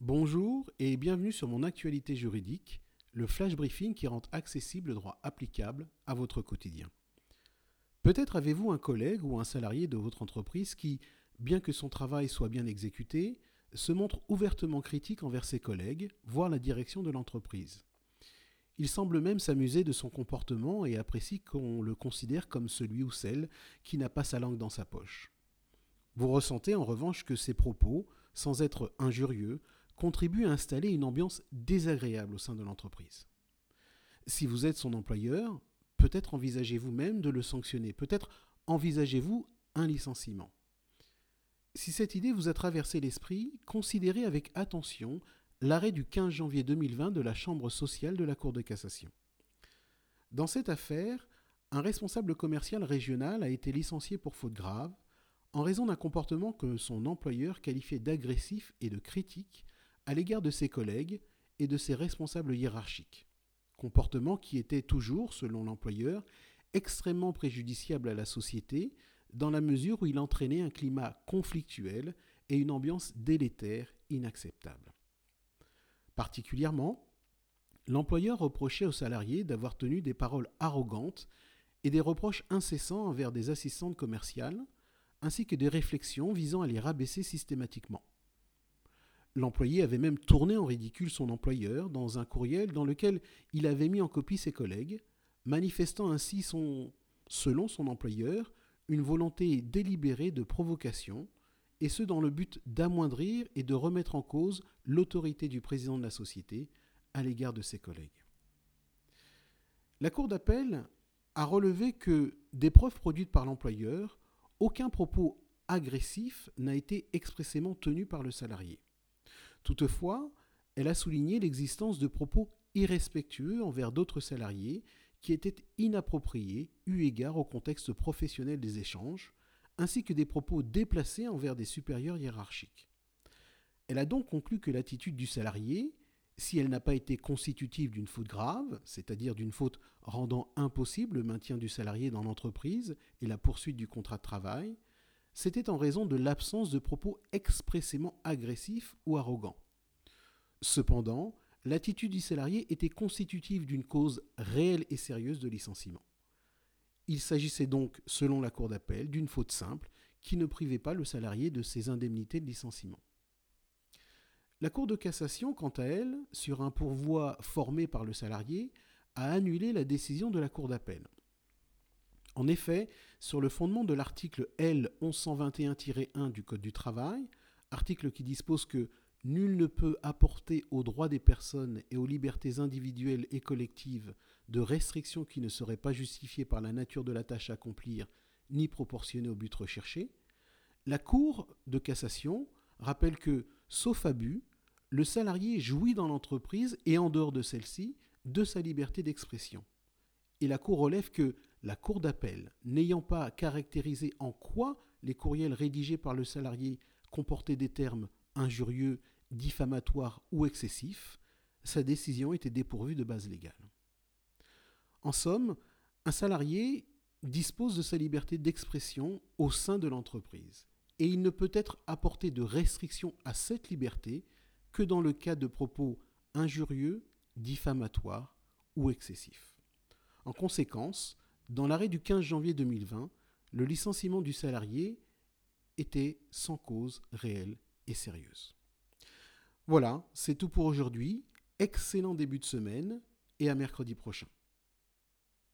Bonjour et bienvenue sur mon actualité juridique, le flash briefing qui rend accessible le droit applicable à votre quotidien. Peut-être avez-vous un collègue ou un salarié de votre entreprise qui, bien que son travail soit bien exécuté, se montre ouvertement critique envers ses collègues, voire la direction de l'entreprise. Il semble même s'amuser de son comportement et apprécie qu'on le considère comme celui ou celle qui n'a pas sa langue dans sa poche. Vous ressentez en revanche que ces propos, sans être injurieux, contribue à installer une ambiance désagréable au sein de l'entreprise. Si vous êtes son employeur, peut-être envisagez-vous même de le sanctionner, peut-être envisagez-vous un licenciement. Si cette idée vous a traversé l'esprit, considérez avec attention l'arrêt du 15 janvier 2020 de la Chambre sociale de la Cour de cassation. Dans cette affaire, un responsable commercial régional a été licencié pour faute grave en raison d'un comportement que son employeur qualifiait d'agressif et de critique à l'égard de ses collègues et de ses responsables hiérarchiques. Comportement qui était toujours, selon l'employeur, extrêmement préjudiciable à la société dans la mesure où il entraînait un climat conflictuel et une ambiance délétère inacceptable. Particulièrement, l'employeur reprochait aux salariés d'avoir tenu des paroles arrogantes et des reproches incessants envers des assistantes commerciales, ainsi que des réflexions visant à les rabaisser systématiquement. L'employé avait même tourné en ridicule son employeur dans un courriel dans lequel il avait mis en copie ses collègues, manifestant ainsi son, selon son employeur, une volonté délibérée de provocation, et ce dans le but d'amoindrir et de remettre en cause l'autorité du président de la société à l'égard de ses collègues. La Cour d'appel a relevé que, des preuves produites par l'employeur, aucun propos agressif n'a été expressément tenu par le salarié. Toutefois, elle a souligné l'existence de propos irrespectueux envers d'autres salariés qui étaient inappropriés eu égard au contexte professionnel des échanges, ainsi que des propos déplacés envers des supérieurs hiérarchiques. Elle a donc conclu que l'attitude du salarié, si elle n'a pas été constitutive d'une faute grave, c'est-à-dire d'une faute rendant impossible le maintien du salarié dans l'entreprise et la poursuite du contrat de travail, c'était en raison de l'absence de propos expressément agressifs ou arrogants. Cependant, l'attitude du salarié était constitutive d'une cause réelle et sérieuse de licenciement. Il s'agissait donc, selon la Cour d'appel, d'une faute simple qui ne privait pas le salarié de ses indemnités de licenciement. La Cour de cassation, quant à elle, sur un pourvoi formé par le salarié, a annulé la décision de la Cour d'appel. En effet, sur le fondement de l'article L 1121-1 du Code du travail, article qui dispose que Nul ne peut apporter aux droits des personnes et aux libertés individuelles et collectives de restrictions qui ne seraient pas justifiées par la nature de la tâche à accomplir ni proportionnées au but recherché. La Cour de cassation rappelle que, sauf abus, le salarié jouit dans l'entreprise et en dehors de celle-ci de sa liberté d'expression. Et la Cour relève que la Cour d'appel, n'ayant pas caractérisé en quoi les courriels rédigés par le salarié comportaient des termes injurieux, diffamatoires ou excessifs, sa décision était dépourvue de base légale. En somme, un salarié dispose de sa liberté d'expression au sein de l'entreprise et il ne peut être apporté de restriction à cette liberté que dans le cas de propos injurieux, diffamatoires ou excessifs. En conséquence, dans l'arrêt du 15 janvier 2020, le licenciement du salarié était sans cause réelle et sérieuse. Voilà, c'est tout pour aujourd'hui. Excellent début de semaine et à mercredi prochain.